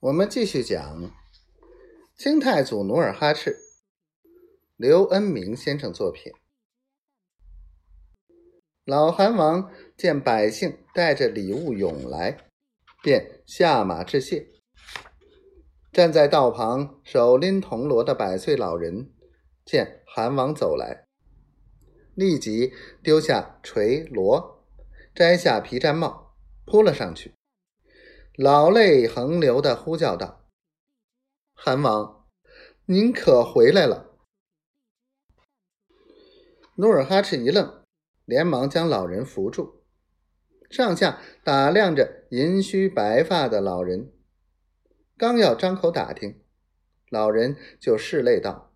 我们继续讲清太祖努尔哈赤，刘恩明先生作品。老韩王见百姓带着礼物涌来，便下马致谢。站在道旁手拎铜锣的百岁老人见韩王走来，立即丢下锤锣，摘下皮毡帽，扑了上去，老泪横流的呼叫道：“韩王，您可回来了！”努尔哈赤一愣。连忙将老人扶住，上下打量着银须白发的老人，刚要张口打听，老人就拭泪道：“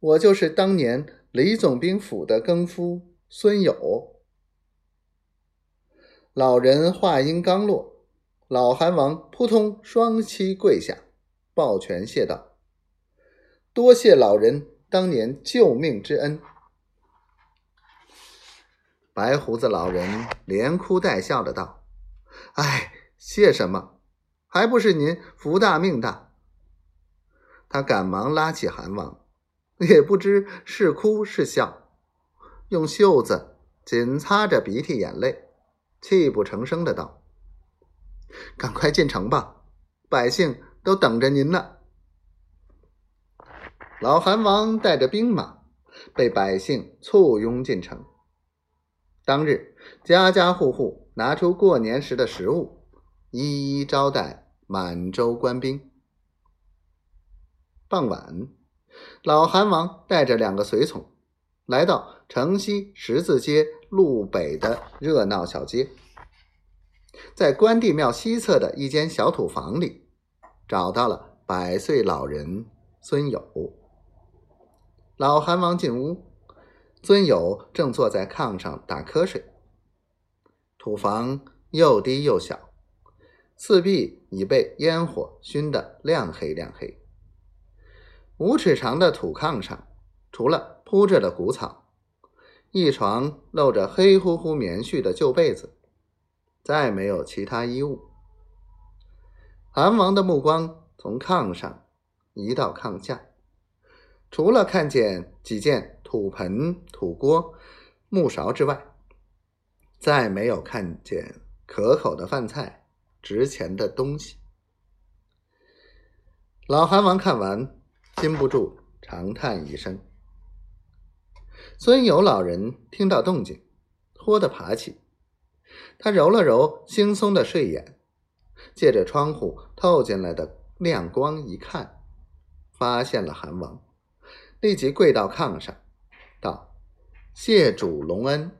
我就是当年李总兵府的更夫孙友。”老人话音刚落，老韩王扑通双膝跪下，抱拳谢道：“多谢老人当年救命之恩。”白胡子老人连哭带笑的道：“哎，谢什么？还不是您福大命大。”他赶忙拉起韩王，也不知是哭是笑，用袖子紧擦着鼻涕眼泪，泣不成声的道：“赶快进城吧，百姓都等着您呢。”老韩王带着兵马，被百姓簇拥进城。当日，家家户户拿出过年时的食物，一一招待满洲官兵。傍晚，老韩王带着两个随从，来到城西十字街路北的热闹小街，在关帝庙西侧的一间小土房里，找到了百岁老人孙友。老韩王进屋。孙友正坐在炕上打瞌睡，土房又低又小，四壁已被烟火熏得亮黑亮黑。五尺长的土炕上，除了铺着的谷草，一床露着黑乎乎棉絮的旧被子，再没有其他衣物。韩王的目光从炕上移到炕下，除了看见几件。土盆、土锅、木勺之外，再没有看见可口的饭菜、值钱的东西。老韩王看完，禁不住长叹一声。孙友老人听到动静，豁地爬起，他揉了揉惺忪的睡眼，借着窗户透进来的亮光一看，发现了韩王，立即跪到炕上。道：“谢主隆恩。”